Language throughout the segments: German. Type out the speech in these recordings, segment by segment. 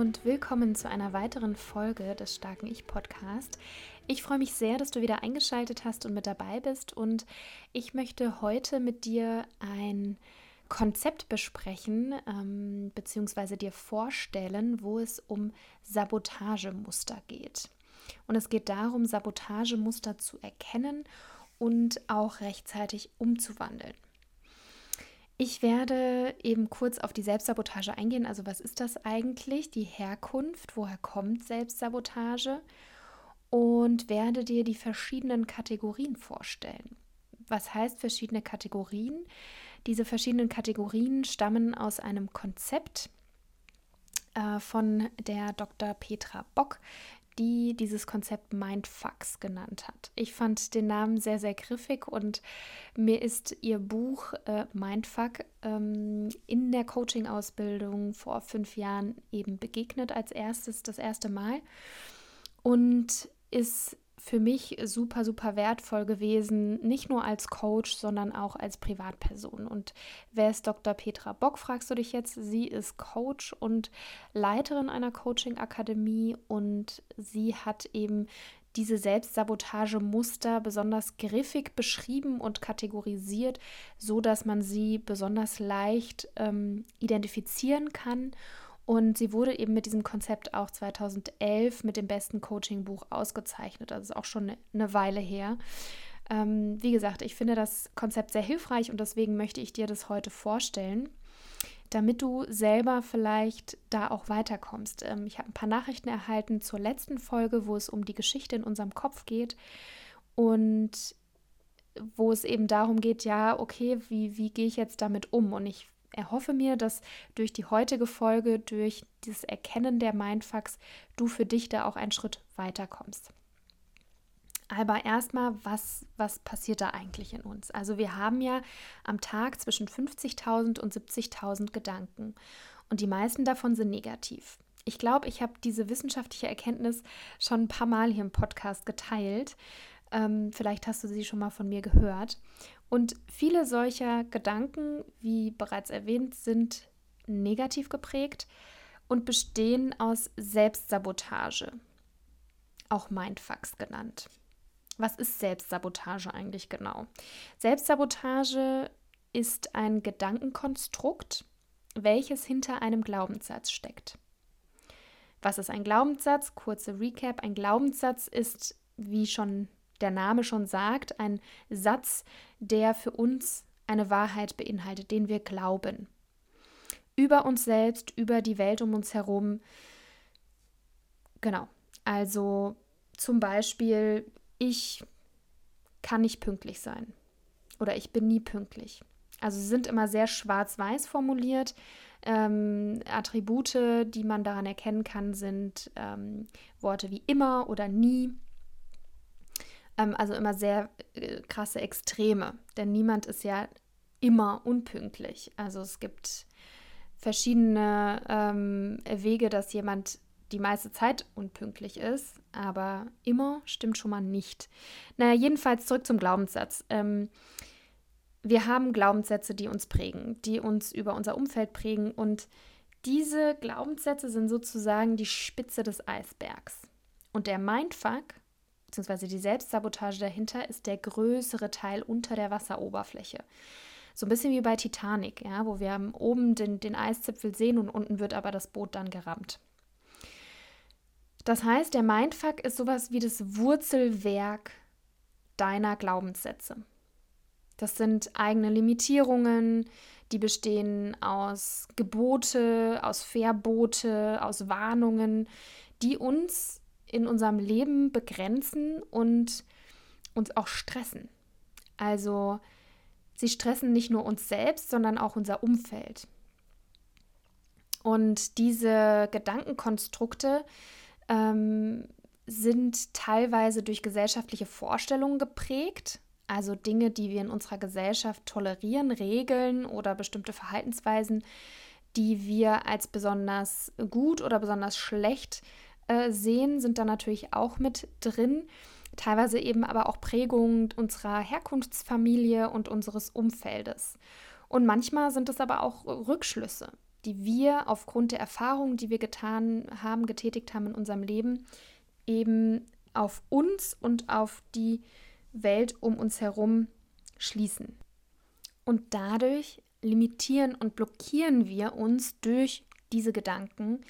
Und willkommen zu einer weiteren Folge des Starken Ich Podcast. Ich freue mich sehr, dass du wieder eingeschaltet hast und mit dabei bist und ich möchte heute mit dir ein Konzept besprechen ähm, bzw. dir vorstellen, wo es um Sabotagemuster geht. Und es geht darum, Sabotagemuster zu erkennen und auch rechtzeitig umzuwandeln. Ich werde eben kurz auf die Selbstsabotage eingehen. Also was ist das eigentlich? Die Herkunft, woher kommt Selbstsabotage? Und werde dir die verschiedenen Kategorien vorstellen. Was heißt verschiedene Kategorien? Diese verschiedenen Kategorien stammen aus einem Konzept äh, von der Dr. Petra Bock, die dieses Konzept Mindfucks genannt hat. Ich fand den Namen sehr, sehr griffig und mir ist ihr Buch äh, Mindfuck ähm, in der Coaching-Ausbildung vor fünf Jahren eben begegnet als erstes, das erste Mal und ist für mich super, super wertvoll gewesen, nicht nur als Coach, sondern auch als Privatperson. Und wer ist Dr. Petra Bock, fragst du dich jetzt? Sie ist Coach und Leiterin einer Coaching-Akademie und sie hat eben diese Selbstsabotagemuster besonders griffig beschrieben und kategorisiert, so dass man sie besonders leicht ähm, identifizieren kann und sie wurde eben mit diesem Konzept auch 2011 mit dem besten Coaching-Buch ausgezeichnet. Das ist auch schon eine Weile her. Ähm, wie gesagt, ich finde das Konzept sehr hilfreich und deswegen möchte ich dir das heute vorstellen, damit du selber vielleicht da auch weiterkommst. Ähm, ich habe ein paar Nachrichten erhalten zur letzten Folge, wo es um die Geschichte in unserem Kopf geht und wo es eben darum geht, ja, okay, wie, wie gehe ich jetzt damit um? Und ich erhoffe mir, dass durch die heutige Folge, durch dieses Erkennen der Mindfucks, du für dich da auch einen Schritt weiterkommst. Aber erstmal, was, was passiert da eigentlich in uns? Also wir haben ja am Tag zwischen 50.000 und 70.000 Gedanken und die meisten davon sind negativ. Ich glaube, ich habe diese wissenschaftliche Erkenntnis schon ein paar Mal hier im Podcast geteilt. Ähm, vielleicht hast du sie schon mal von mir gehört. Und viele solcher Gedanken, wie bereits erwähnt, sind negativ geprägt und bestehen aus Selbstsabotage, auch Mindfucks genannt. Was ist Selbstsabotage eigentlich genau? Selbstsabotage ist ein Gedankenkonstrukt, welches hinter einem Glaubenssatz steckt. Was ist ein Glaubenssatz? Kurze Recap. Ein Glaubenssatz ist, wie schon der Name schon sagt, ein Satz, der für uns eine Wahrheit beinhaltet, den wir glauben. Über uns selbst, über die Welt um uns herum. Genau. Also zum Beispiel, ich kann nicht pünktlich sein oder ich bin nie pünktlich. Also sind immer sehr schwarz-weiß formuliert. Ähm, Attribute, die man daran erkennen kann, sind ähm, Worte wie immer oder nie. Ähm, also immer sehr äh, krasse Extreme, denn niemand ist ja immer unpünktlich. Also es gibt verschiedene ähm, Wege, dass jemand die meiste Zeit unpünktlich ist, aber immer stimmt schon mal nicht. Naja, jedenfalls zurück zum Glaubenssatz. Ähm, wir haben Glaubenssätze, die uns prägen, die uns über unser Umfeld prägen und diese Glaubenssätze sind sozusagen die Spitze des Eisbergs. Und der Mindfuck beziehungsweise die Selbstsabotage dahinter ist der größere Teil unter der Wasseroberfläche. So ein bisschen wie bei Titanic, ja, wo wir oben den, den Eiszipfel sehen und unten wird aber das Boot dann gerammt. Das heißt, der Mindfuck ist sowas wie das Wurzelwerk deiner Glaubenssätze. Das sind eigene Limitierungen, die bestehen aus Gebote, aus Verbote, aus Warnungen, die uns in unserem Leben begrenzen und uns auch stressen. Also sie stressen nicht nur uns selbst, sondern auch unser Umfeld. Und diese Gedankenkonstrukte ähm, sind teilweise durch gesellschaftliche Vorstellungen geprägt, also Dinge, die wir in unserer Gesellschaft tolerieren, Regeln oder bestimmte Verhaltensweisen, die wir als besonders gut oder besonders schlecht äh, sehen, sind da natürlich auch mit drin. Teilweise eben aber auch Prägungen unserer Herkunftsfamilie und unseres Umfeldes. Und manchmal sind es aber auch Rückschlüsse, die wir aufgrund der Erfahrungen, die wir getan haben, getätigt haben in unserem Leben, eben auf uns und auf die Welt um uns herum schließen. Und dadurch limitieren und blockieren wir uns durch diese Gedanken,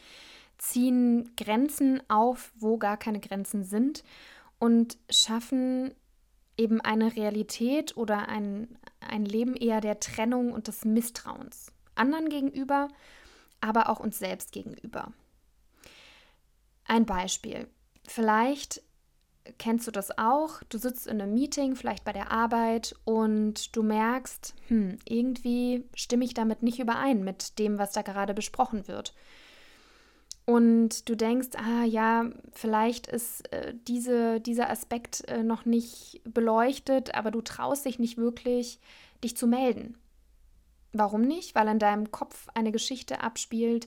ziehen Grenzen auf, wo gar keine Grenzen sind und schaffen eben eine Realität oder ein, ein Leben eher der Trennung und des Misstrauens. Anderen gegenüber, aber auch uns selbst gegenüber. Ein Beispiel. Vielleicht kennst du das auch? Du sitzt in einem Meeting, vielleicht bei der Arbeit, und du merkst, hm, irgendwie stimme ich damit nicht überein mit dem, was da gerade besprochen wird. Und du denkst, ah ja, vielleicht ist äh, diese, dieser Aspekt äh, noch nicht beleuchtet, aber du traust dich nicht wirklich, dich zu melden. Warum nicht? Weil in deinem Kopf eine Geschichte abspielt,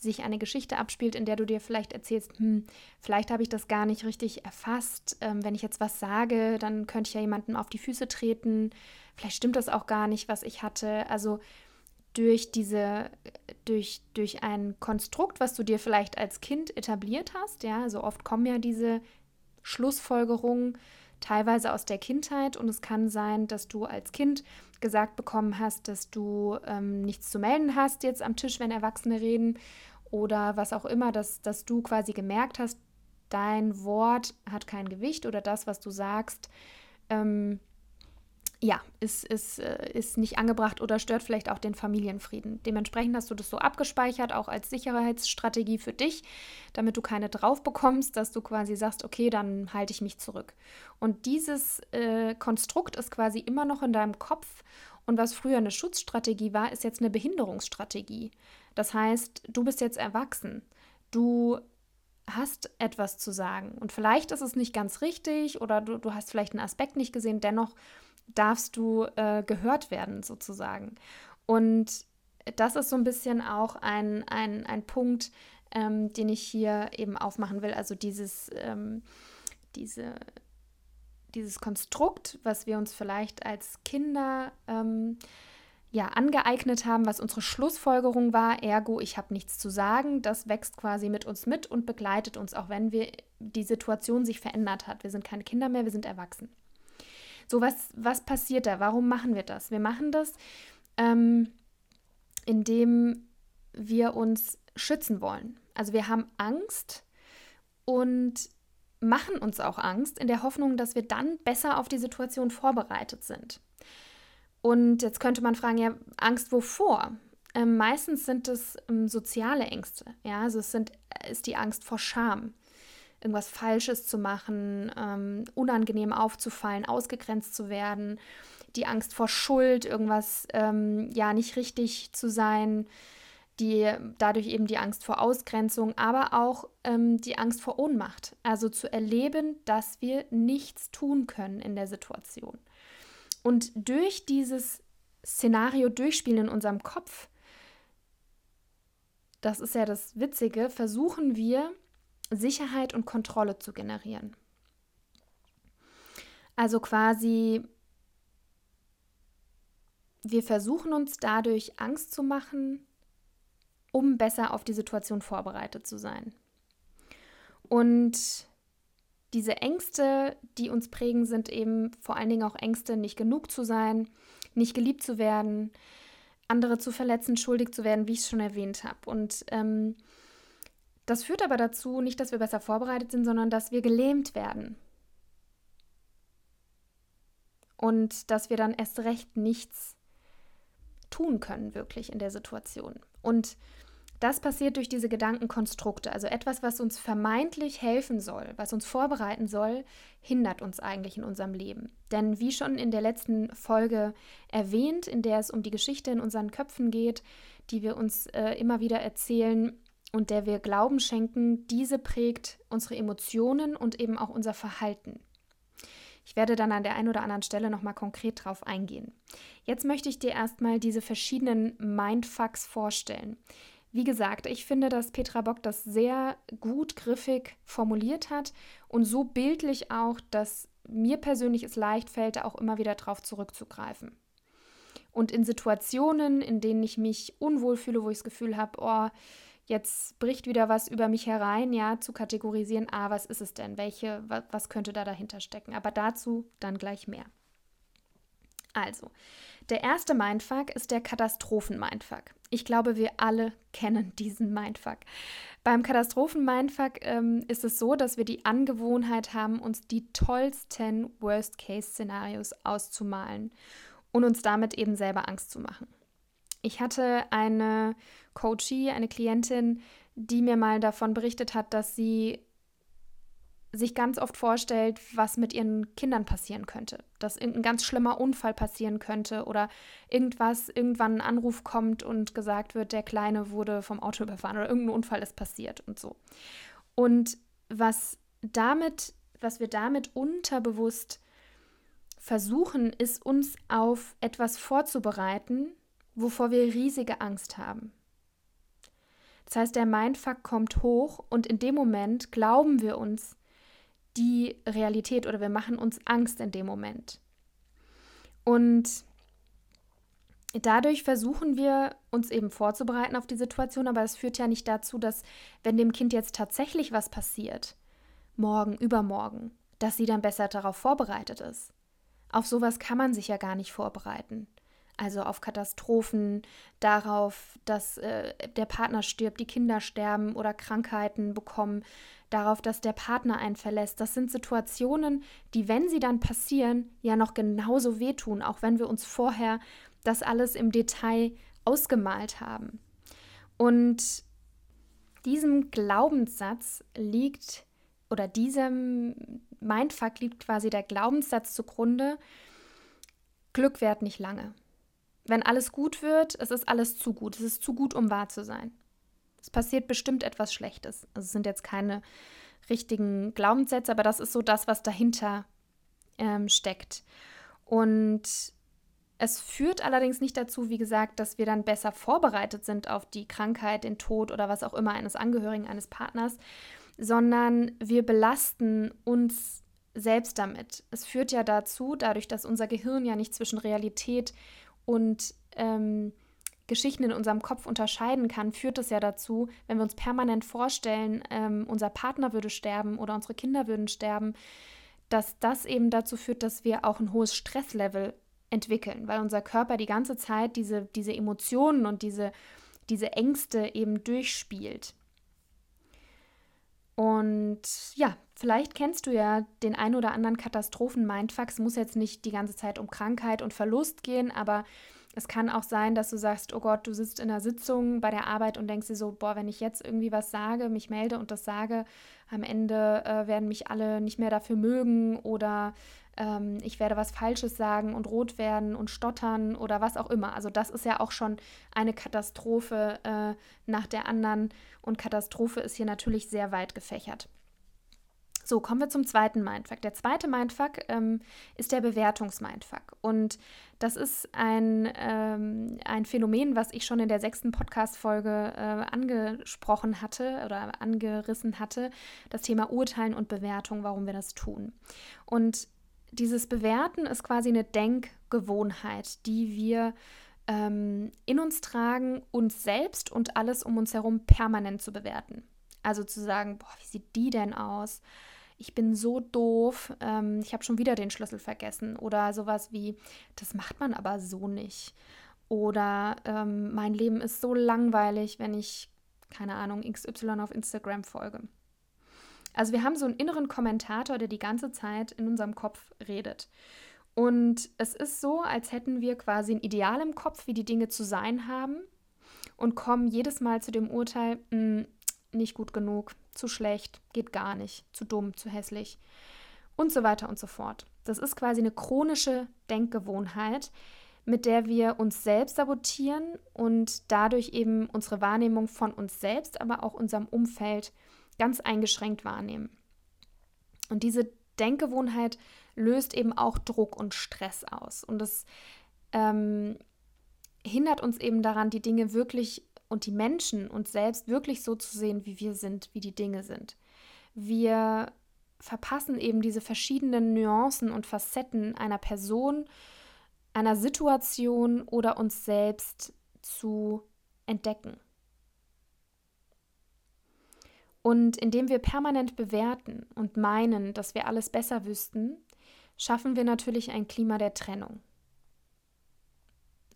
sich eine Geschichte abspielt, in der du dir vielleicht erzählst, hm, vielleicht habe ich das gar nicht richtig erfasst. Ähm, wenn ich jetzt was sage, dann könnte ich ja jemandem auf die Füße treten. Vielleicht stimmt das auch gar nicht, was ich hatte. Also durch diese, durch, durch ein Konstrukt, was du dir vielleicht als Kind etabliert hast, ja, so oft kommen ja diese Schlussfolgerungen teilweise aus der Kindheit und es kann sein, dass du als Kind gesagt bekommen hast, dass du ähm, nichts zu melden hast jetzt am Tisch, wenn Erwachsene reden oder was auch immer, dass, dass du quasi gemerkt hast, dein Wort hat kein Gewicht oder das, was du sagst, ähm, ja, ist, ist, äh, ist nicht angebracht oder stört vielleicht auch den Familienfrieden. Dementsprechend hast du das so abgespeichert, auch als Sicherheitsstrategie für dich, damit du keine drauf bekommst, dass du quasi sagst, okay, dann halte ich mich zurück. Und dieses äh, Konstrukt ist quasi immer noch in deinem Kopf. Und was früher eine Schutzstrategie war, ist jetzt eine Behinderungsstrategie. Das heißt, du bist jetzt erwachsen. Du hast etwas zu sagen. Und vielleicht ist es nicht ganz richtig oder du, du hast vielleicht einen Aspekt nicht gesehen. Dennoch darfst du äh, gehört werden, sozusagen. Und das ist so ein bisschen auch ein, ein, ein Punkt, ähm, den ich hier eben aufmachen will. Also dieses, ähm, diese, dieses Konstrukt, was wir uns vielleicht als Kinder ähm, ja, angeeignet haben, was unsere Schlussfolgerung war, ergo, ich habe nichts zu sagen, das wächst quasi mit uns mit und begleitet uns, auch wenn wir die Situation sich verändert hat. Wir sind keine Kinder mehr, wir sind erwachsen. So, was, was passiert da? Warum machen wir das? Wir machen das, ähm, indem wir uns schützen wollen. Also wir haben Angst und machen uns auch Angst in der Hoffnung, dass wir dann besser auf die Situation vorbereitet sind. Und jetzt könnte man fragen, ja, Angst wovor? Ähm, meistens sind es ähm, soziale Ängste. Ja, also es sind, ist die Angst vor Scham irgendwas Falsches zu machen, ähm, unangenehm aufzufallen, ausgegrenzt zu werden, die Angst vor Schuld, irgendwas ähm, ja nicht richtig zu sein, die dadurch eben die Angst vor Ausgrenzung, aber auch ähm, die Angst vor Ohnmacht. Also zu erleben, dass wir nichts tun können in der Situation. Und durch dieses Szenario durchspielen in unserem Kopf, das ist ja das Witzige, versuchen wir Sicherheit und Kontrolle zu generieren. Also quasi, wir versuchen uns dadurch Angst zu machen, um besser auf die Situation vorbereitet zu sein. Und diese Ängste, die uns prägen, sind eben vor allen Dingen auch Ängste, nicht genug zu sein, nicht geliebt zu werden, andere zu verletzen, schuldig zu werden, wie ich es schon erwähnt habe. Und ähm, das führt aber dazu, nicht, dass wir besser vorbereitet sind, sondern dass wir gelähmt werden. Und dass wir dann erst recht nichts tun können, wirklich in der Situation. Und Das passiert durch diese Gedankenkonstrukte. Also etwas, was uns vermeintlich helfen soll, was uns vorbereiten soll, hindert uns eigentlich in unserem Leben. Denn wie schon in der letzten Folge erwähnt, in der es um die Geschichte in unseren Köpfen geht, die wir uns äh, immer wieder erzählen und der wir Glauben schenken, diese prägt unsere Emotionen und eben auch unser Verhalten. Ich werde dann an der einen oder anderen Stelle nochmal konkret drauf eingehen. Jetzt möchte ich dir erstmal diese verschiedenen Mindfucks vorstellen. Wie gesagt, ich finde, dass Petra Bock das sehr gut griffig formuliert hat und so bildlich auch, dass mir persönlich es leicht fällt, auch immer wieder darauf zurückzugreifen. Und in Situationen, in denen ich mich unwohl fühle, wo ich das Gefühl habe, oh, jetzt bricht wieder was über mich herein, ja, zu kategorisieren, ah, was ist es denn? Welche, was, könnte da dahinter stecken? Aber dazu dann gleich mehr. Also, der erste Mindfuck ist der Katastrophen-Mindfuck. Ich glaube, wir alle kennen diesen Mindfuck. Beim Katastrophen-Mindfuck ähm, ist es so, dass wir die Angewohnheit haben, uns die tollsten Worst-Case-Szenarios auszumalen und uns damit eben selber Angst zu machen. Ich hatte eine Coachie, eine Klientin, die mir mal davon berichtet hat, dass sie sich ganz oft vorstellt, was mit ihren Kindern passieren könnte. Dass irgendein ganz schlimmer Unfall passieren könnte oder irgendwas, irgendwann ein Anruf kommt und gesagt wird, der Kleine wurde vom Auto überfahren oder irgendein Unfall ist passiert und so. Und was damit, was wir damit unterbewusst versuchen, ist uns auf etwas vorzubereiten, wovor wir riesige Angst haben. Das heißt, der Mindfuck kommt hoch und in dem Moment glauben wir uns die Realität oder wir machen uns Angst in dem Moment. Und dadurch versuchen wir uns eben vorzubereiten auf die Situation, aber es führt ja nicht dazu, dass wenn dem Kind jetzt tatsächlich was passiert, morgen, übermorgen, dass sie dann besser darauf vorbereitet ist. Auf sowas kann man sich ja gar nicht vorbereiten also auf Katastrophen, darauf, dass äh, der Partner stirbt, die Kinder sterben oder Krankheiten bekommen, darauf, dass der Partner einen verlässt. Das sind Situationen, die, wenn sie dann passieren, ja noch genauso wehtun, auch wenn wir uns vorher das alles im Detail ausgemalt haben. Und diesem Glaubenssatz liegt, oder diesem Mindfuck liegt quasi der Glaubenssatz zugrunde, Glück währt nicht lange wenn alles gut wird, es ist alles zu gut. Es ist zu gut, um wahr zu sein. Es passiert bestimmt etwas Schlechtes. Also es sind jetzt keine richtigen Glaubenssätze, aber das ist so das, was dahinter ähm, steckt. Und es führt allerdings nicht dazu, wie gesagt, dass wir dann besser vorbereitet sind auf die Krankheit, den Tod oder was auch immer eines Angehörigen, eines Partners, sondern wir belasten uns selbst damit. Es führt ja dazu, dadurch, dass unser Gehirn ja nicht zwischen Realität und ähm, Geschichten in unserem Kopf unterscheiden kann, führt es ja dazu, wenn wir uns permanent vorstellen, ähm, unser Partner würde sterben oder unsere Kinder würden sterben, dass das eben dazu führt, dass wir auch ein hohes Stresslevel entwickeln, weil unser Körper die ganze Zeit diese, diese Emotionen und diese, diese Ängste eben durchspielt. Und ja, vielleicht kennst du ja den ein oder anderen Katastrophen-Mindfuck. Es muss jetzt nicht die ganze Zeit um Krankheit und Verlust gehen, aber es kann auch sein, dass du sagst, oh Gott, du sitzt in einer Sitzung bei der Arbeit und denkst dir so, boah, wenn ich jetzt irgendwie was sage, mich melde und das sage, am Ende äh, werden mich alle nicht mehr dafür mögen oder ähm, ich werde was Falsches sagen und rot werden und stottern oder was auch immer. Also das ist ja auch schon eine Katastrophe äh, nach der anderen und Katastrophe ist hier natürlich sehr weit gefächert. So, kommen wir zum zweiten Mindfuck. Der zweite Mindfuck ähm, ist der Bewertungsmindfuck. Und das ist ein, ähm, ein Phänomen, was ich schon in der sechsten Podcast-Folge äh, angesprochen hatte oder angerissen hatte. Das Thema Urteilen und Bewertung, warum wir das tun. Und dieses Bewerten ist quasi eine Denkgewohnheit, die wir ähm, in uns tragen, uns selbst und alles um uns herum permanent zu bewerten. Also zu sagen, boah, wie sieht die denn aus? Ich bin so doof, ähm, ich habe schon wieder den Schlüssel vergessen. Oder sowas wie, das macht man aber so nicht. Oder ähm, mein Leben ist so langweilig, wenn ich, keine Ahnung, XY auf Instagram folge. Also wir haben so einen inneren Kommentator, der die ganze Zeit in unserem Kopf redet. Und es ist so, als hätten wir quasi ein Ideal im Kopf, wie die Dinge zu sein haben. und kommen jedes Mal zu dem Urteil, hm, nicht gut genug, zu schlecht, geht gar nicht, zu dumm, zu hässlich und so weiter und so fort. Das ist quasi eine chronische Denkgewohnheit, mit der wir uns selbst sabotieren und dadurch eben unsere Wahrnehmung von uns selbst, aber auch unserem Umfeld ganz eingeschränkt wahrnehmen. Und diese Denkgewohnheit löst eben auch Druck und Stress aus. Und das ähm, hindert uns eben daran, die Dinge wirklich und die Menschen uns selbst wirklich so zu sehen, wie wir sind, wie die Dinge sind. Wir verpassen eben diese verschiedenen Nuancen und Facetten einer Person, einer Situation oder uns selbst zu entdecken. Und indem wir permanent bewerten und meinen, dass wir alles besser wüssten, schaffen wir natürlich ein Klima der Trennung.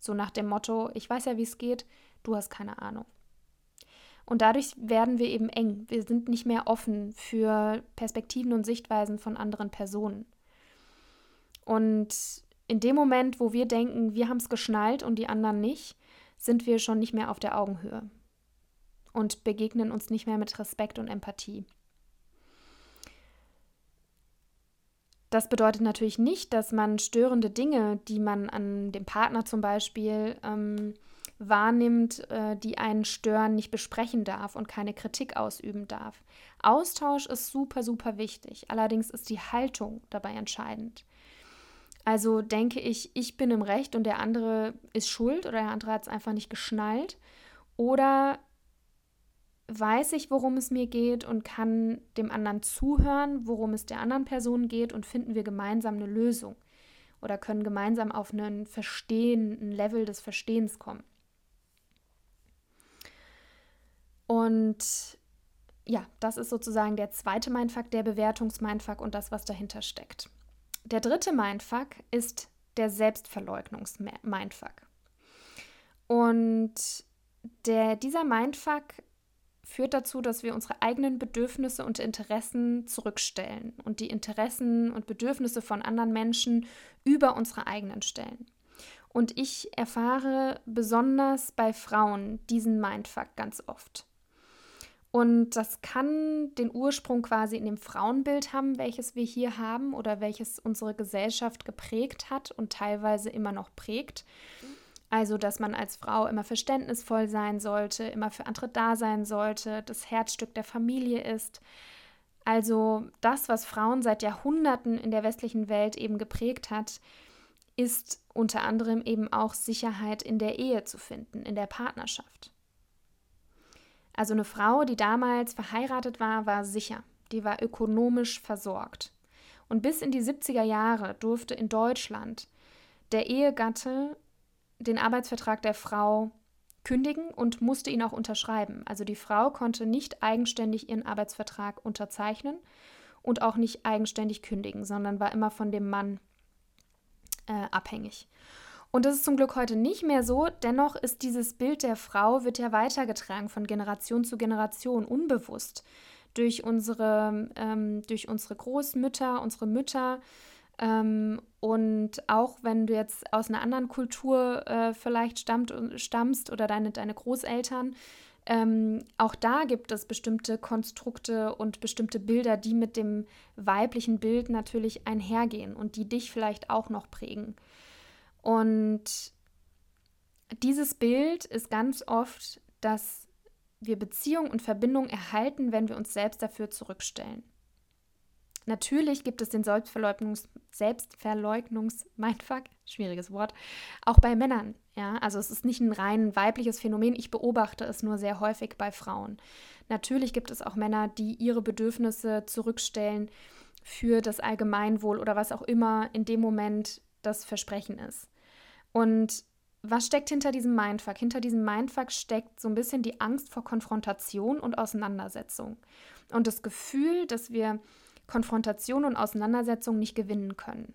So nach dem Motto, ich weiß ja, wie es geht, du hast keine Ahnung. Und dadurch werden wir eben eng. Wir sind nicht mehr offen für Perspektiven und Sichtweisen von anderen Personen. Und in dem Moment, wo wir denken, wir haben es geschnallt und die anderen nicht, sind wir schon nicht mehr auf der Augenhöhe und begegnen uns nicht mehr mit Respekt und Empathie. Das bedeutet natürlich nicht, dass man störende Dinge, die man an dem Partner zum Beispiel ähm, wahrnimmt, äh, die einen stören, nicht besprechen darf und keine Kritik ausüben darf. Austausch ist super, super wichtig. Allerdings ist die Haltung dabei entscheidend. Also denke ich, ich bin im Recht und der andere ist schuld oder der andere hat es einfach nicht geschnallt. Oder weiß ich, worum es mir geht und kann dem anderen zuhören, worum es der anderen Person geht und finden wir gemeinsam eine Lösung oder können gemeinsam auf einen Verstehen, ein Level des Verstehens kommen. Und ja, das ist sozusagen der zweite Mindfuck, der Bewertungs-Mindfuck und das, was dahinter steckt. Der dritte Mindfuck ist der Selbstverleugnungs-Mindfuck. Und der, dieser Mindfuck führt dazu, dass wir unsere eigenen Bedürfnisse und Interessen zurückstellen und die Interessen und Bedürfnisse von anderen Menschen über unsere eigenen stellen. Und ich erfahre besonders bei Frauen diesen Mindfuck ganz oft. Und das kann den Ursprung quasi in dem Frauenbild haben, welches wir hier haben oder welches unsere Gesellschaft geprägt hat und teilweise immer noch prägt. Also, dass man als Frau immer verständnisvoll sein sollte, immer für andere da sein sollte, das Herzstück der Familie ist. Also das, was Frauen seit Jahrhunderten in der westlichen Welt eben geprägt hat, ist unter anderem eben auch Sicherheit in der Ehe zu finden, in der Partnerschaft. Also eine Frau, die damals verheiratet war, war sicher. Die war ökonomisch versorgt. Und bis in die 70er Jahre durfte in Deutschland der Ehegatte den Arbeitsvertrag der Frau kündigen und musste ihn auch unterschreiben. Also die Frau konnte nicht eigenständig ihren Arbeitsvertrag unterzeichnen und auch nicht eigenständig kündigen, sondern war immer von dem Mann äh, abhängig. Und das ist zum Glück heute nicht mehr so. Dennoch ist dieses Bild der Frau, wird ja weitergetragen von Generation zu Generation, unbewusst. Durch unsere, ähm, durch unsere Großmütter, unsere Mütter. Ähm, und auch wenn du jetzt aus einer anderen Kultur äh, vielleicht stammt, stammst oder deine, deine Großeltern, ähm, auch da gibt es bestimmte Konstrukte und bestimmte Bilder, die mit dem weiblichen Bild natürlich einhergehen und die dich vielleicht auch noch prägen. Und dieses Bild ist ganz oft, dass wir Beziehung und Verbindung erhalten, wenn wir uns selbst dafür zurückstellen. Natürlich gibt es den Selbstverleugnungs Selbstverleugnungs-Mindfuck, schwieriges Wort, auch bei Männern. Ja, also es ist nicht ein rein weibliches Phänomen. Ich beobachte es nur sehr häufig bei Frauen. Natürlich gibt es auch Männer, die ihre Bedürfnisse zurückstellen für das Allgemeinwohl oder was auch immer in dem Moment das Versprechen ist. Und was steckt hinter diesem Mindfuck? Hinter diesem Mindfuck steckt so ein bisschen die Angst vor Konfrontation und Auseinandersetzung. Und das Gefühl, dass wir Konfrontation und Auseinandersetzung nicht gewinnen können.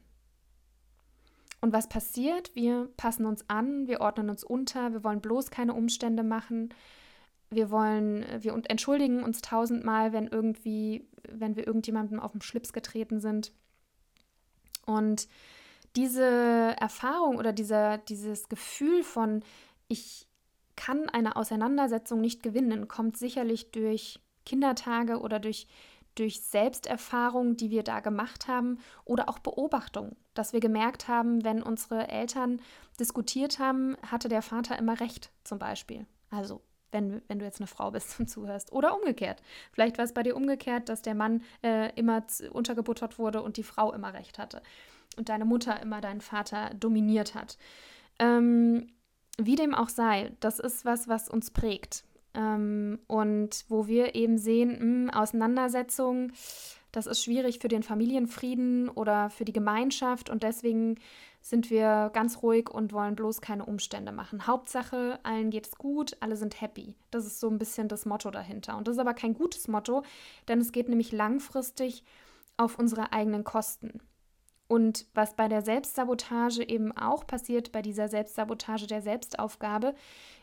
Und was passiert? Wir passen uns an, wir ordnen uns unter, wir wollen bloß keine Umstände machen. Wir wollen, wir entschuldigen uns tausendmal, wenn irgendwie, wenn wir irgendjemandem auf den Schlips getreten sind. Und diese Erfahrung oder dieser, dieses Gefühl von, ich kann eine Auseinandersetzung nicht gewinnen, kommt sicherlich durch Kindertage oder durch, durch Selbsterfahrung, die wir da gemacht haben oder auch Beobachtung, dass wir gemerkt haben, wenn unsere Eltern diskutiert haben, hatte der Vater immer recht zum Beispiel. Also wenn, wenn du jetzt eine Frau bist und zuhörst. Oder umgekehrt. Vielleicht war es bei dir umgekehrt, dass der Mann äh, immer untergebuttert wurde und die Frau immer recht hatte. Und deine Mutter immer deinen Vater dominiert hat. Ähm, wie dem auch sei, das ist was, was uns prägt. Ähm, und wo wir eben sehen, mh, hm, Auseinandersetzungen, das ist schwierig für den Familienfrieden oder für die Gemeinschaft und deswegen sind wir ganz ruhig und wollen bloß keine Umstände machen. Hauptsache, allen geht es gut, alle sind happy. Das ist so ein bisschen das Motto dahinter. Und das ist aber kein gutes Motto, denn es geht nämlich langfristig auf unsere eigenen Kosten. Und was bei der Selbstsabotage eben auch passiert, bei dieser Selbstsabotage der Selbstaufgabe,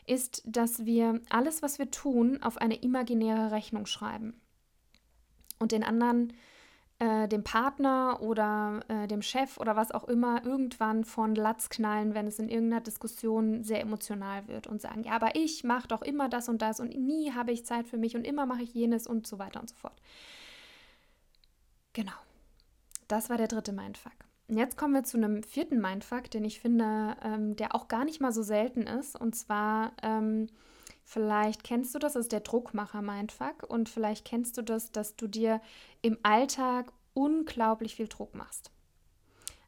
ist, dass wir alles, was wir tun, auf eine imaginäre Rechnung schreiben. Und den anderen, äh, dem Partner oder äh, dem Chef oder was auch immer, irgendwann von Latz knallen, wenn es in irgendeiner Diskussion sehr emotional wird und sagen, ja, aber ich mache doch immer das und das und nie habe ich Zeit für mich und immer mache ich jenes und so weiter und so fort. Genau. Das war der dritte Mindfuck. Jetzt kommen wir zu einem vierten Mindfuck, den ich finde, ähm, der auch gar nicht mal so selten ist. Und zwar, ähm, vielleicht kennst du das, das ist der Druckmacher-Mindfuck. Und vielleicht kennst du das, dass du dir im Alltag unglaublich viel Druck machst.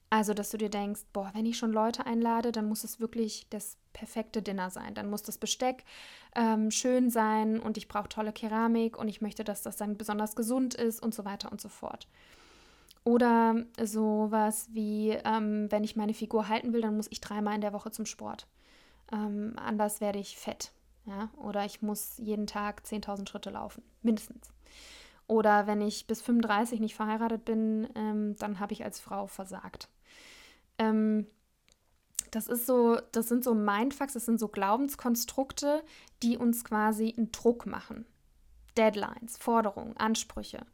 Also, dass du dir denkst, boah, wenn ich schon Leute einlade, dann muss es wirklich das perfekte Dinner sein. Dann muss das Besteck ähm, schön sein und ich brauche tolle Keramik und ich möchte, dass das dann besonders gesund ist und so weiter und so fort. Oder sowas wie, ähm, wenn ich meine Figur halten will, dann muss ich dreimal in der Woche zum Sport. Ähm, anders werde ich fett. Ja? Oder ich muss jeden Tag 10.000 Schritte laufen, mindestens. Oder wenn ich bis 35 nicht verheiratet bin, ähm, dann habe ich als Frau versagt. Ähm, das ist so, das sind so Mindfucks, das sind so Glaubenskonstrukte, die uns quasi einen Druck machen. Deadlines, Forderungen, Ansprüche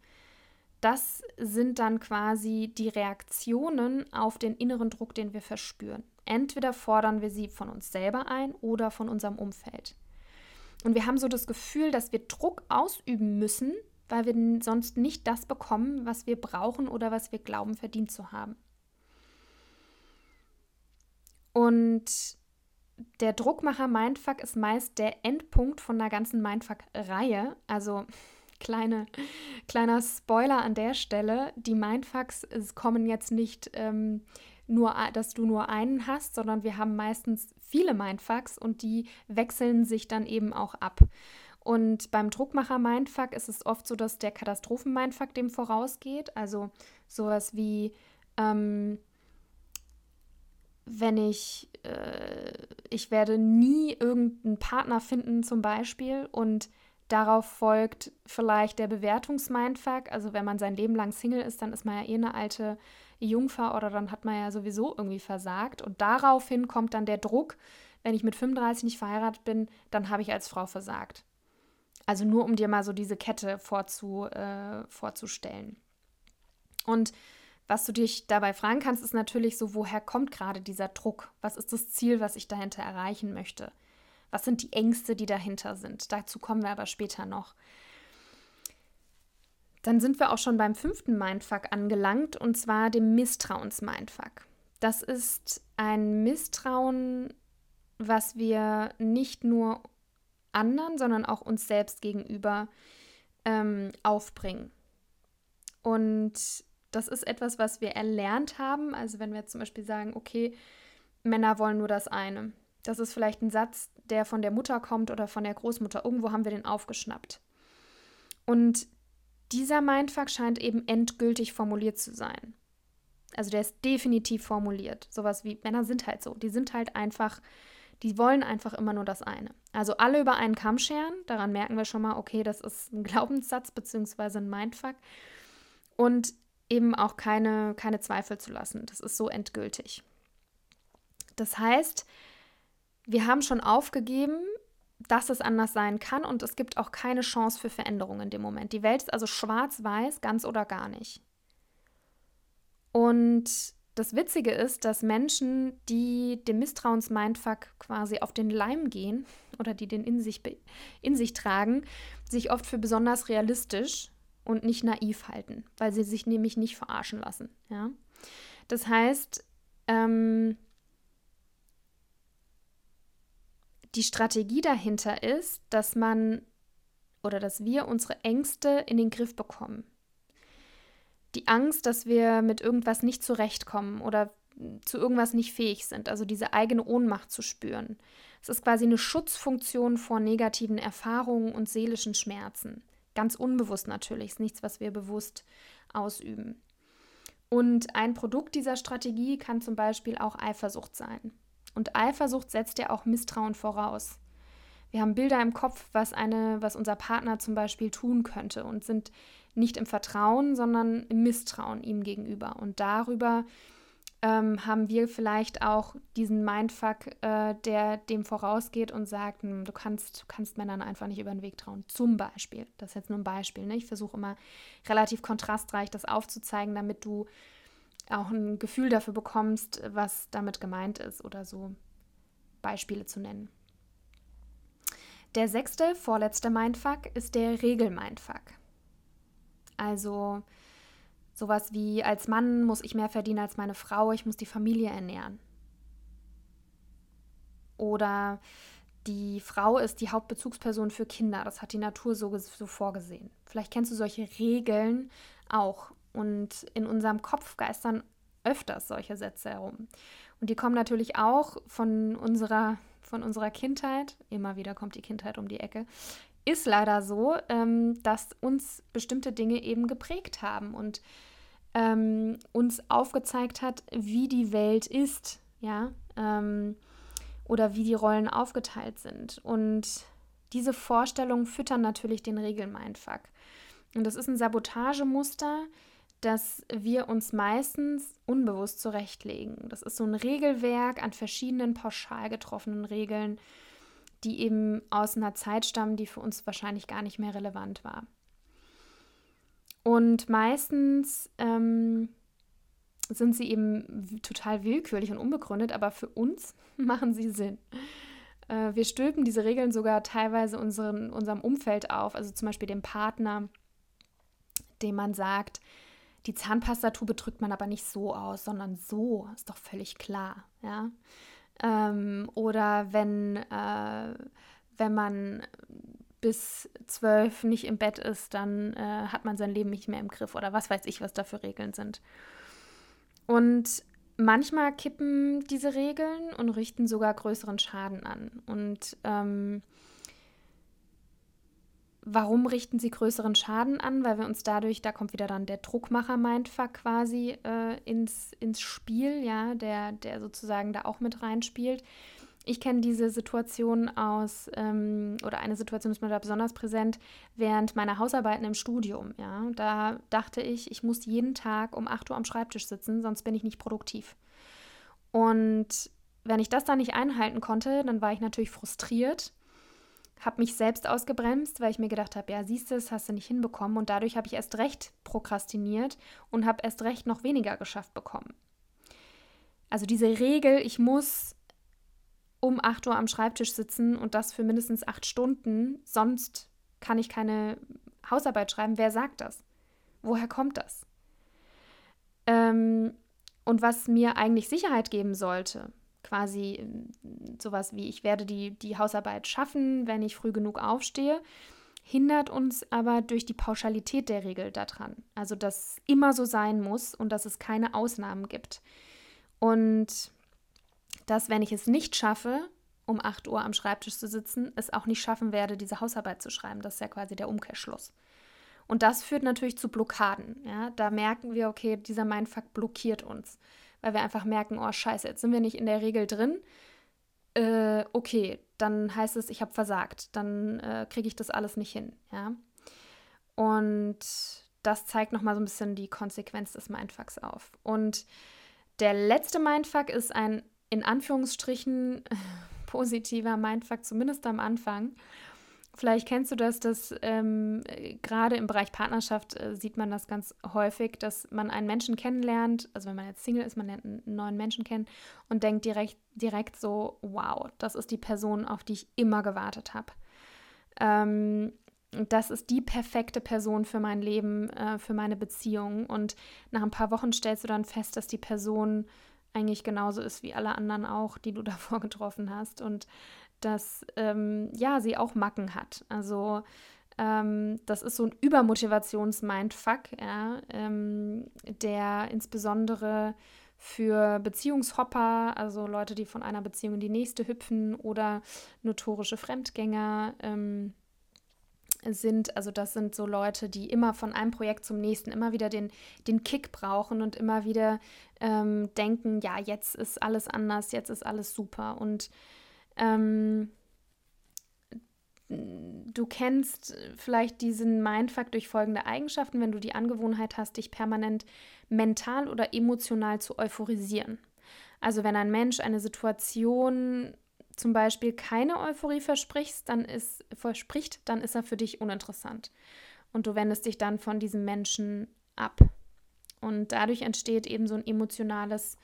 das sind dann quasi die Reaktionen auf den inneren Druck, den wir verspüren. Entweder fordern wir sie von uns selber ein oder von unserem Umfeld. Und wir haben so das Gefühl, dass wir Druck ausüben müssen, weil wir sonst nicht das bekommen, was wir brauchen oder was wir glauben verdient zu haben. Und der Druckmacher Mindfuck ist meist der Endpunkt von einer ganzen Mindfuck-Reihe. Also kleine, kleiner Spoiler an der Stelle. Die Mindfucks kommen jetzt nicht ähm, nur, dass du nur einen hast, sondern wir haben meistens viele Mindfucks und die wechseln sich dann eben auch ab. Und beim Druckmacher-Mindfuck ist es oft so, dass der Katastrophen-Mindfuck dem vorausgeht. Also sowas wie, ähm, wenn ich, äh, ich werde nie irgendeinen Partner finden zum Beispiel und Darauf folgt vielleicht der Bewertungsmindfuck. Also wenn man sein Leben lang Single ist, dann ist man ja eh eine alte Jungfer oder dann hat man ja sowieso irgendwie versagt. Und daraufhin kommt dann der Druck, wenn ich mit 35 nicht verheiratet bin, dann habe ich als Frau versagt. Also nur um dir mal so diese Kette vorzu, äh, vorzustellen. Und was du dich dabei fragen kannst, ist natürlich so, woher kommt gerade dieser Druck? Was ist das Ziel, was ich dahinter erreichen möchte? Was sind die Ängste, die dahinter sind? Dazu kommen wir aber später noch. Dann sind wir auch schon beim fünften Mindfuck angelangt und zwar dem Misstrauens-Mindfuck. Das ist ein Misstrauen, was wir nicht nur anderen, sondern auch uns selbst gegenüber ähm, aufbringen. Und das ist etwas, was wir erlernt haben. Also wenn wir zum Beispiel sagen, okay, Männer wollen nur das eine. Das ist vielleicht ein Satz, der von der Mutter kommt oder von der Großmutter. Irgendwo haben wir den aufgeschnappt. Und dieser Mindfuck scheint eben endgültig formuliert zu sein. Also der ist definitiv formuliert. Sowas wie Männer sind halt so. Die sind halt einfach, die wollen einfach immer nur das eine. Also alle über einen Kamm scheren. Daran merken wir schon mal, okay, das ist ein Glaubenssatz bzw. ein Mindfuck. Und eben auch keine, keine Zweifel zu lassen. Das ist so endgültig. Das heißt, wir haben schon aufgegeben, dass es anders sein kann und es gibt auch keine Chance für Veränderung in dem Moment. Die Welt ist also schwarz-weiß, ganz oder gar nicht. Und das Witzige ist, dass Menschen, die dem Misstrauensmindfuck quasi auf den Leim gehen oder die den in sich, in sich tragen, sich oft für besonders realistisch und nicht naiv halten, weil sie sich nämlich nicht verarschen lassen. Ja? Das heißt, ähm, die Strategie dahinter ist, dass man oder dass wir unsere Ängste in den Griff bekommen. Die Angst, dass wir mit irgendwas nicht zurechtkommen oder zu irgendwas nicht fähig sind, also diese eigene Ohnmacht zu spüren. Es ist quasi eine Schutzfunktion vor negativen Erfahrungen und seelischen Schmerzen. Ganz unbewusst natürlich, ist nichts, was wir bewusst ausüben. Und ein Produkt dieser Strategie kann zum Beispiel auch Eifersucht sein. Und Eifersucht setzt ja auch Misstrauen voraus. Wir haben Bilder im Kopf, was, eine, was unser Partner zum Beispiel tun könnte und sind nicht im Vertrauen, sondern im Misstrauen ihm gegenüber. Und darüber ähm, haben wir vielleicht auch diesen Mindfuck, äh, der dem vorausgeht und sagt, hm, du kannst, du kannst Männern einfach nicht über den Weg trauen. Zum Beispiel. Das ist jetzt nur ein Beispiel. Ne? Ich versuche immer relativ kontrastreich das aufzuzeigen, damit du auch ein Gefühl dafür bekommst, was damit gemeint ist oder so Beispiele zu nennen. Der sechste, vorletzte Mindfuck ist der Regel-Mindfuck. Also sowas wie, als Mann muss ich mehr verdienen als meine Frau, ich muss die Familie ernähren. Oder die Frau ist die Hauptbezugsperson für Kinder, das hat die Natur so, so vorgesehen. Vielleicht kennst du solche Regeln auch. Und in unserem Kopf geistern öfters solche Sätze herum. Und die kommen natürlich auch von unserer, von unserer Kindheit. Immer wieder kommt die Kindheit um die Ecke. Ist leider so, ähm, dass uns bestimmte Dinge eben geprägt haben und ähm, uns aufgezeigt hat, wie die Welt ist, ja, ähm, oder wie die Rollen aufgeteilt sind. Und diese Vorstellungen füttern natürlich den Regelmindfuck. Und das ist ein Sabotagemuster, dass wir uns meistens unbewusst zurechtlegen. Das ist so ein Regelwerk an verschiedenen pauschal getroffenen Regeln, die eben aus einer Zeit stammen, die für uns wahrscheinlich gar nicht mehr relevant war. Und meistens ähm, sind sie eben total willkürlich und unbegründet, aber für uns machen sie Sinn. Äh, wir stülpen diese Regeln sogar teilweise unseren, unserem Umfeld auf, also zum Beispiel dem Partner, dem man sagt, die Zahnpastatube drückt man aber nicht so aus, sondern so, ist doch völlig klar, ja. Ähm, oder wenn, äh, wenn man bis zwölf nicht im Bett ist, dann äh, hat man sein Leben nicht mehr im Griff oder was weiß ich, was da für Regeln sind. Und manchmal kippen diese Regeln und richten sogar größeren Schaden an. Und ähm, Warum richten sie größeren Schaden an? Weil wir uns dadurch, da kommt wieder dann der Druckmacher-Mindfuck quasi äh, ins, ins Spiel, ja, der, der sozusagen da auch mit reinspielt. Ich kenne diese Situation aus, ähm, oder eine Situation ist mir da besonders präsent, während meiner Hausarbeiten im Studium. Ja. Da dachte ich, ich muss jeden Tag um 8 Uhr am Schreibtisch sitzen, sonst bin ich nicht produktiv. Und wenn ich das dann nicht einhalten konnte, dann war ich natürlich frustriert habe mich selbst ausgebremst, weil ich mir gedacht habe, ja, siehst du, das hast du nicht hinbekommen. Und dadurch habe ich erst recht prokrastiniert und habe erst recht noch weniger geschafft bekommen. Also diese Regel, ich muss um 8 Uhr am Schreibtisch sitzen und das für mindestens acht Stunden, sonst kann ich keine Hausarbeit schreiben. Wer sagt das? Woher kommt das? Ähm, und was mir eigentlich Sicherheit geben sollte, quasi ähm, sowas wie, ich werde die, die Hausarbeit schaffen, wenn ich früh genug aufstehe, hindert uns aber durch die Pauschalität der Regel daran. Also, dass immer so sein muss und dass es keine Ausnahmen gibt. Und dass, wenn ich es nicht schaffe, um 8 Uhr am Schreibtisch zu sitzen, es auch nicht schaffen werde, diese Hausarbeit zu schreiben. Das ist ja quasi der Umkehrschluss. Und das führt natürlich zu Blockaden. Ja? Da merken wir, okay, dieser Mindfuck blockiert uns weil wir einfach merken, oh scheiße, jetzt sind wir nicht in der Regel drin. Äh, okay, dann heißt es, ich habe versagt, dann äh, kriege ich das alles nicht hin, ja. Und das zeigt nochmal so ein bisschen die Konsequenz des Mindfucks auf. Und der letzte Mindfuck ist ein in Anführungsstrichen positiver Mindfuck, zumindest am Anfang. Vielleicht kennst du das, dass ähm, gerade im Bereich Partnerschaft äh, sieht man das ganz häufig, dass man einen Menschen kennenlernt, also wenn man jetzt Single ist, man lernt einen neuen Menschen kennen und denkt direkt, direkt so, wow, das ist die Person, auf die ich immer gewartet habe. Ähm, das ist die perfekte Person für mein Leben, äh, für meine Beziehung. Und nach ein paar Wochen stellst du dann fest, dass die Person eigentlich genauso ist wie alle anderen auch, die du davor getroffen hast. Und dass ähm, ja, sie auch Macken hat. Also ähm, das ist so ein Übermotivations-Mindfuck, ja, ähm, der insbesondere für Beziehungshopper, also Leute, die von einer Beziehung in die nächste hüpfen oder notorische Fremdgänger, ähm, sind, also das sind so Leute, die immer von einem Projekt zum nächsten immer wieder den, den Kick brauchen und immer wieder ähm, denken, ja, jetzt ist alles anders, jetzt ist alles super. Und ähm, du kennst vielleicht diesen Mindfuck durch folgende Eigenschaften, wenn du die Angewohnheit hast, dich permanent mental oder emotional zu euphorisieren. Also wenn ein Mensch eine Situation zum Beispiel keine Euphorie versprichst, dann ist, verspricht, dann ist er für dich uninteressant. Und du wendest dich dann von diesem Menschen ab. Und dadurch entsteht eben so ein emotionales,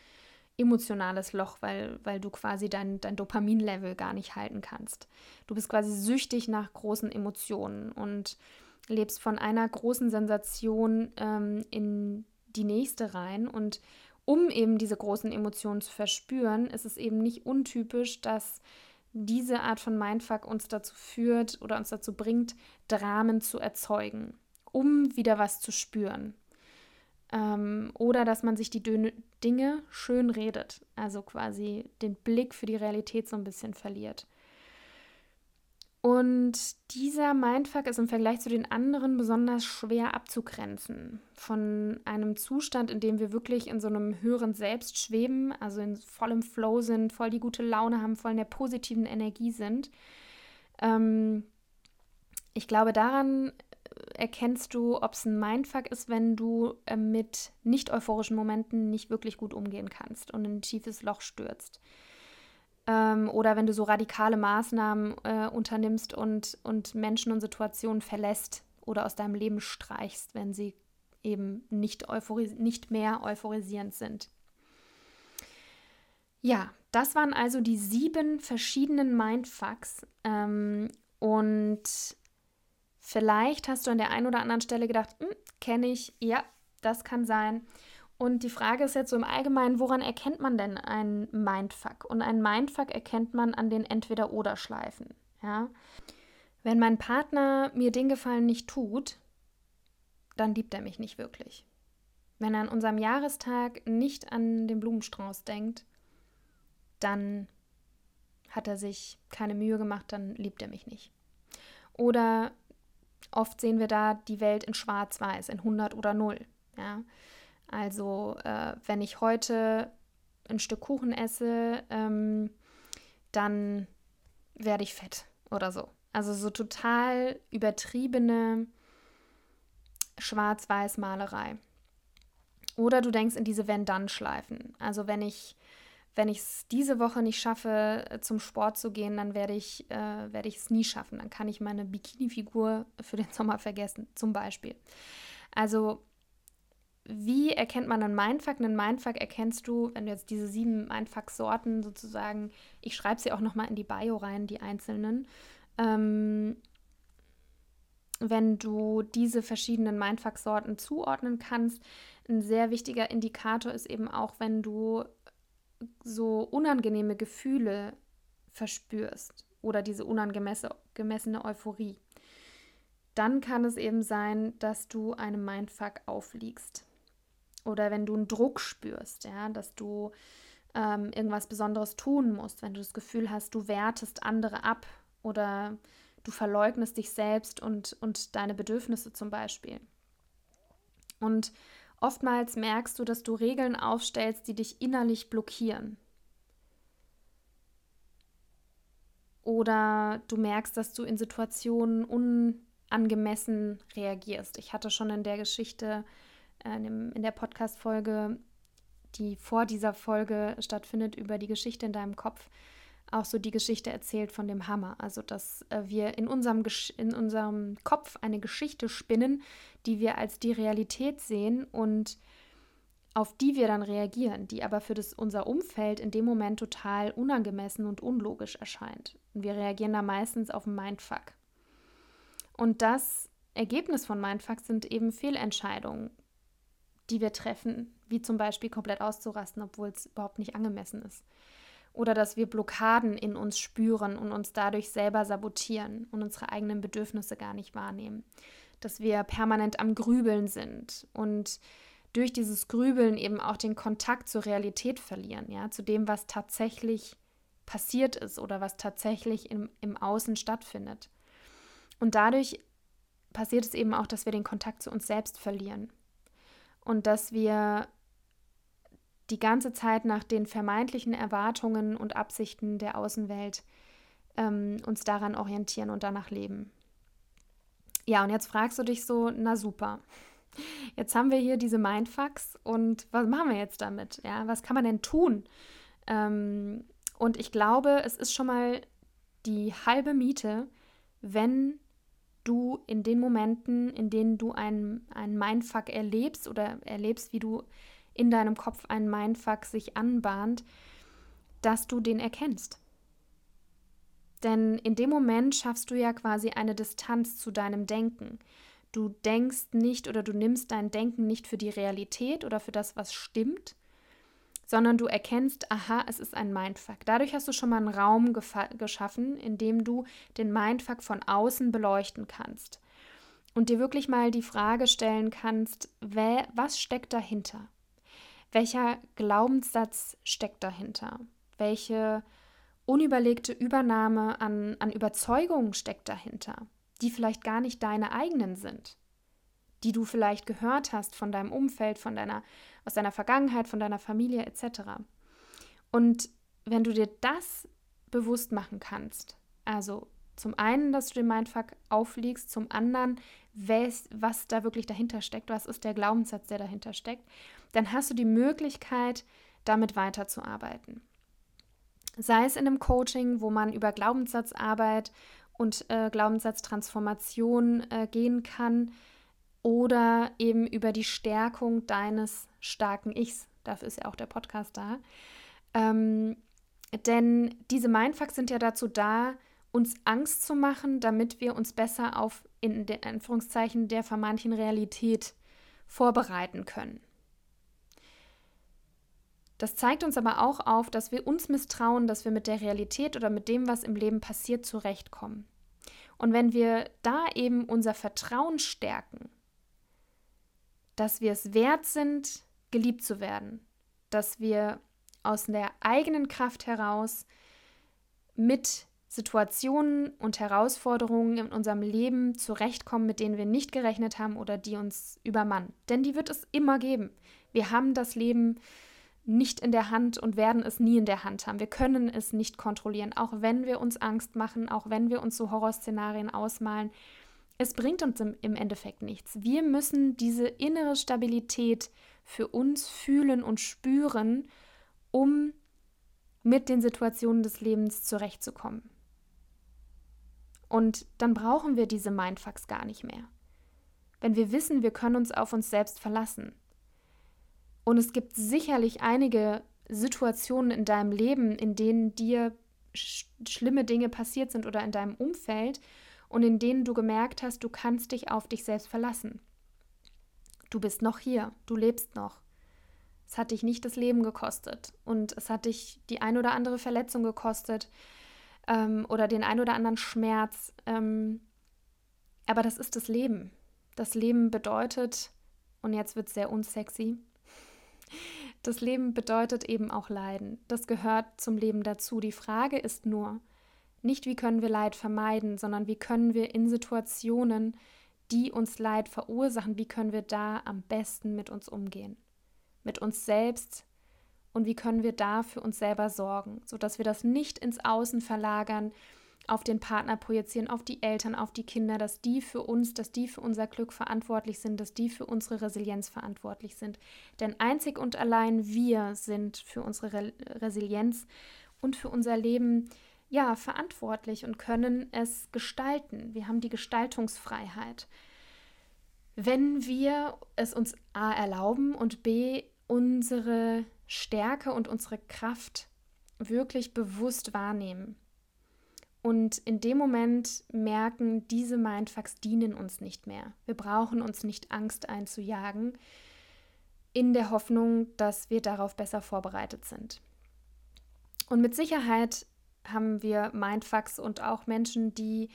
emotionales Loch, weil, weil du quasi dein, dein Dopaminlevel gar nicht halten kannst. Du bist quasi süchtig nach großen Emotionen und lebst von einer großen Sensation ähm, in die nächste rein und um eben diese großen Emotionen zu verspüren, ist es eben nicht untypisch, dass diese Art von Mindfuck uns dazu führt oder uns dazu bringt, Dramen zu erzeugen, um wieder was zu spüren. Ähm, oder dass man sich die Dinge schön redet, also quasi den Blick für die Realität so ein bisschen verliert. Und dieser Mindfuck ist im Vergleich zu den anderen besonders schwer abzugrenzen. Von einem Zustand, in dem wir wirklich in so einem höheren Selbst schweben, also in vollem Flow sind, voll die gute Laune haben, voll in der positiven Energie sind. Ähm, ich glaube, daran erkennst du, ob es ein Mindfuck ist, wenn du äh, mit nicht euphorischen Momenten nicht wirklich gut umgehen kannst und in ein tiefes Loch stürzt ähm, oder wenn du so radikale Maßnahmen äh, unternimmst und, und Menschen und Situationen verlässt oder aus deinem Leben streichst, wenn sie eben nicht, nicht mehr euphorisierend sind. Ja, das waren also die sieben verschiedenen Mindfucks. Ähm, und vielleicht hast du an der einen oder anderen Stelle gedacht, hm, kenne ich, ja, das kann sein. Und die Frage ist jetzt so im Allgemeinen, woran erkennt man denn einen Mindfuck? Und einen Mindfuck erkennt man an den Entweder-Oder-Schleifen. Ja? Wenn mein Partner mir den Gefallen nicht tut, dann liebt er mich nicht wirklich. Wenn er an unserem Jahrestag nicht an den Blumenstrauß denkt, dann hat er sich keine Mühe gemacht, dann liebt er mich nicht. Oder oft sehen wir da die Welt in schwarz-weiß, in 100 oder 0. Ja? Also äh, wenn ich heute ein Stück Kuchen esse, ähm, dann werde ich fett oder so. Also so total übertriebene Schwarz-Weiß-Malerei. Oder du denkst in diese Wenn-Dann-Schleifen. Also wenn ich wenn ich es diese Woche nicht schaffe, zum Sport zu gehen, dann werde ich äh, werde ich es nie schaffen. Dann kann ich meine Bikini-Figur für den Sommer vergessen, zum Beispiel. Also wie erkennt man einen Mindfuck? Einen Mindfuck erkennst du, wenn du jetzt diese sieben Mindfuck-Sorten sozusagen, ich schreibe sie auch nochmal in die Bio rein, die einzelnen. Ähm, wenn du diese verschiedenen Mindfuck-Sorten zuordnen kannst, ein sehr wichtiger Indikator ist eben auch, wenn du so unangenehme Gefühle verspürst oder diese unangemessene Euphorie. Dann kann es eben sein, dass du einem Mindfuck aufliegst oder wenn du einen Druck spürst, ja, dass du ähm, irgendwas Besonderes tun musst, wenn du das Gefühl hast, du wertest andere ab oder du verleugnest dich selbst und, und deine Bedürfnisse zum Beispiel. Und oftmals merkst du, dass du Regeln aufstellst, die dich innerlich blockieren. Oder du merkst, dass du in Situationen unangemessen reagierst. Ich hatte schon in der Geschichte äh, in der Podcast-Folge, die vor dieser Folge stattfindet, über die Geschichte in deinem Kopf, auch so die Geschichte erzählt von dem Hammer. Also, dass äh, wir in unserem, in unserem Kopf eine Geschichte spinnen, die wir als die Realität sehen und auf die wir dann reagieren, die aber für das, unser Umfeld in dem Moment total unangemessen und unlogisch erscheint. Und wir reagieren da meistens auf einen Mindfuck. Und das Ergebnis von Mindfucks sind eben Fehlentscheidungen, die wir treffen, wie zum Beispiel komplett auszurasten, obwohl es überhaupt nicht angemessen ist. Oder dass wir Blockaden in uns spüren und uns dadurch selber sabotieren und unsere eigenen Bedürfnisse gar nicht wahrnehmen. Dass wir permanent am Grübeln sind und durch dieses Grübeln eben auch den Kontakt zur Realität verlieren, ja, zu dem, was tatsächlich passiert ist oder was tatsächlich im, im Außen stattfindet. Und dadurch passiert es eben auch, dass wir den Kontakt zu uns selbst verlieren und dass wir die ganze Zeit nach den vermeintlichen Erwartungen und Absichten der Außenwelt ähm, uns daran orientieren und danach leben. Ja, und jetzt fragst du dich so, na super, Jetzt haben wir hier diese Mindfucks und was machen wir jetzt damit? Ja, was kann man denn tun? Ähm, und ich glaube, es ist schon mal die halbe Miete, wenn du in den Momenten, in denen du einen, einen Mindfuck erlebst oder erlebst, wie du in deinem Kopf einen Mindfuck sich anbahnt, dass du den erkennst. Denn in dem Moment schaffst du ja quasi eine Distanz zu deinem Denken. Du denkst nicht oder du nimmst dein Denken nicht für die Realität oder für das, was stimmt, sondern du erkennst, aha, es ist ein Mindfuck. Dadurch hast du schon mal einen Raum geschaffen, in dem du den Mindfuck von außen beleuchten kannst und dir wirklich mal die Frage stellen kannst, wer, was steckt dahinter? Welcher Glaubenssatz steckt dahinter? Welche unüberlegte Übernahme an, an Überzeugungen steckt dahinter? die vielleicht gar nicht deine eigenen sind, die du vielleicht gehört hast von deinem Umfeld, von deiner, aus deiner Vergangenheit, von deiner Familie etc. Und wenn du dir das bewusst machen kannst, also zum einen, dass du den Mindfuck aufliegst, zum anderen, was da wirklich dahinter steckt, was ist der Glaubenssatz, der dahinter steckt, dann hast du die Möglichkeit, damit weiterzuarbeiten. Sei es in einem Coaching, wo man über Glaubenssatzarbeit und äh, Glaubenssatztransformation äh, gehen kann oder eben über die Stärkung deines starken Ichs. Dafür ist ja auch der Podcast da. Ähm, denn diese Mindfucks sind ja dazu da, uns Angst zu machen, damit wir uns besser auf, in den Anführungszeichen, der vermeintlichen Realität vorbereiten können. Das zeigt uns aber auch auf, dass wir uns misstrauen, dass wir mit der Realität oder mit dem, was im Leben passiert, zurechtkommen. Und wenn wir da eben unser Vertrauen stärken, dass wir es wert sind, geliebt zu werden, dass wir aus der eigenen Kraft heraus mit Situationen und Herausforderungen in unserem Leben zurechtkommen, mit denen wir nicht gerechnet haben oder die uns übermannen. Denn die wird es immer geben. Wir haben das Leben nicht in der Hand und werden es nie in der Hand haben. Wir können es nicht kontrollieren, auch wenn wir uns Angst machen, auch wenn wir uns so Horrorszenarien ausmalen. Es bringt uns im, im Endeffekt nichts. Wir müssen diese innere Stabilität für uns fühlen und spüren, um mit den Situationen des Lebens zurechtzukommen. Und dann brauchen wir diese Mindfucks gar nicht mehr. Wenn wir wissen, wir können uns auf uns selbst verlassen, und es gibt sicherlich einige Situationen in deinem Leben, in denen dir sch schlimme Dinge passiert sind oder in deinem Umfeld und in denen du gemerkt hast, du kannst dich auf dich selbst verlassen. Du bist noch hier, du lebst noch. Es hat dich nicht das Leben gekostet und es hat dich die ein oder andere Verletzung gekostet ähm, oder den ein oder anderen Schmerz. Ähm, aber das ist das Leben. Das Leben bedeutet, und jetzt wird es sehr unsexy, das Leben bedeutet eben auch Leiden. Das gehört zum Leben dazu. Die Frage ist nur, nicht wie können wir Leid vermeiden, sondern wie können wir in Situationen, die uns Leid verursachen, wie können wir da am besten mit uns umgehen. Mit uns selbst und wie können wir da für uns selber sorgen, sodass wir das nicht ins Außen verlagern, auf den Partner projizieren, auf die Eltern, auf die Kinder, dass die für uns, dass die für unser Glück verantwortlich sind, dass die für unsere Resilienz verantwortlich sind. Denn einzig und allein wir sind für unsere Re Resilienz und für unser Leben ja verantwortlich und können es gestalten. Wir haben die Gestaltungsfreiheit. Wenn wir es uns A erlauben und B unsere Stärke und unsere Kraft wirklich bewusst wahrnehmen. Und in dem Moment merken, diese Mindfucks dienen uns nicht mehr. Wir brauchen uns nicht Angst einzujagen, in der Hoffnung, dass wir darauf besser vorbereitet sind. Und mit Sicherheit haben wir Mindfucks und auch Menschen, die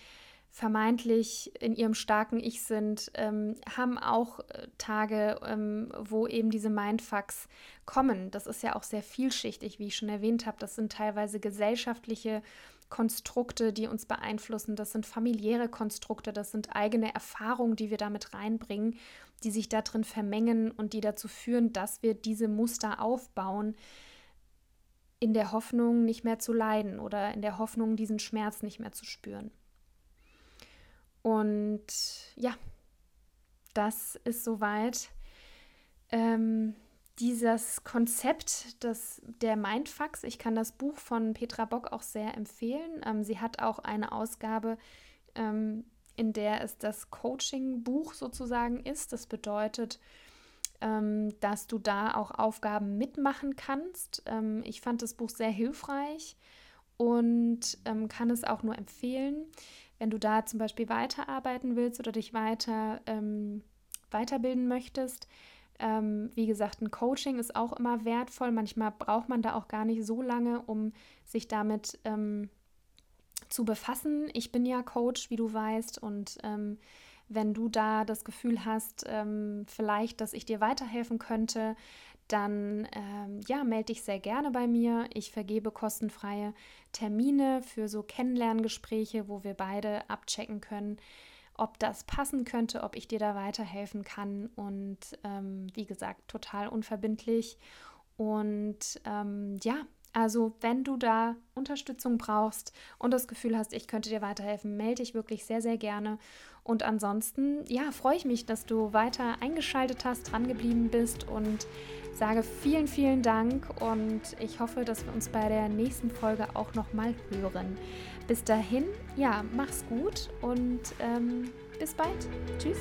vermeintlich in ihrem starken Ich sind, ähm, haben auch äh, Tage, ähm, wo eben diese Mindfucks kommen. Das ist ja auch sehr vielschichtig, wie ich schon erwähnt habe. Das sind teilweise gesellschaftliche Konstrukte, die uns beeinflussen. Das sind familiäre Konstrukte, das sind eigene Erfahrungen, die wir damit reinbringen, die sich da drin vermengen und die dazu führen, dass wir diese Muster aufbauen, in der Hoffnung, nicht mehr zu leiden oder in der Hoffnung, diesen Schmerz nicht mehr zu spüren. Und ja, das ist soweit ähm, dieses Konzept des, der Mindfucks. Ich kann das Buch von Petra Bock auch sehr empfehlen. Ähm, sie hat auch eine Ausgabe, ähm, in der es das Coaching-Buch sozusagen ist. Das bedeutet, ähm, dass du da auch Aufgaben mitmachen kannst. Ähm, ich fand das Buch sehr hilfreich und ähm, kann es auch nur empfehlen wenn du da zum Beispiel weiterarbeiten willst oder dich weiter ähm, weiterbilden möchtest. Ähm, wie gesagt, ein Coaching ist auch immer wertvoll. Manchmal braucht man da auch gar nicht so lange, um sich damit ähm, zu befassen. Ich bin ja Coach, wie du weißt, und ähm, wenn du da das Gefühl hast, ähm, vielleicht, dass ich dir weiterhelfen könnte, dann ähm, ja, melde dich sehr gerne bei mir. Ich vergebe kostenfreie Termine für so Kennenlerngespräche, wo wir beide abchecken können, ob das passen könnte, ob ich dir da weiterhelfen kann. Und ähm, wie gesagt, total unverbindlich. Und ähm, ja, also wenn du da Unterstützung brauchst und das Gefühl hast, ich könnte dir weiterhelfen, melde dich wirklich sehr, sehr gerne. Und ansonsten, ja, freue ich mich, dass du weiter eingeschaltet hast, dran geblieben bist und sage vielen, vielen Dank und ich hoffe, dass wir uns bei der nächsten Folge auch nochmal hören. Bis dahin, ja, mach's gut und ähm, bis bald. Tschüss.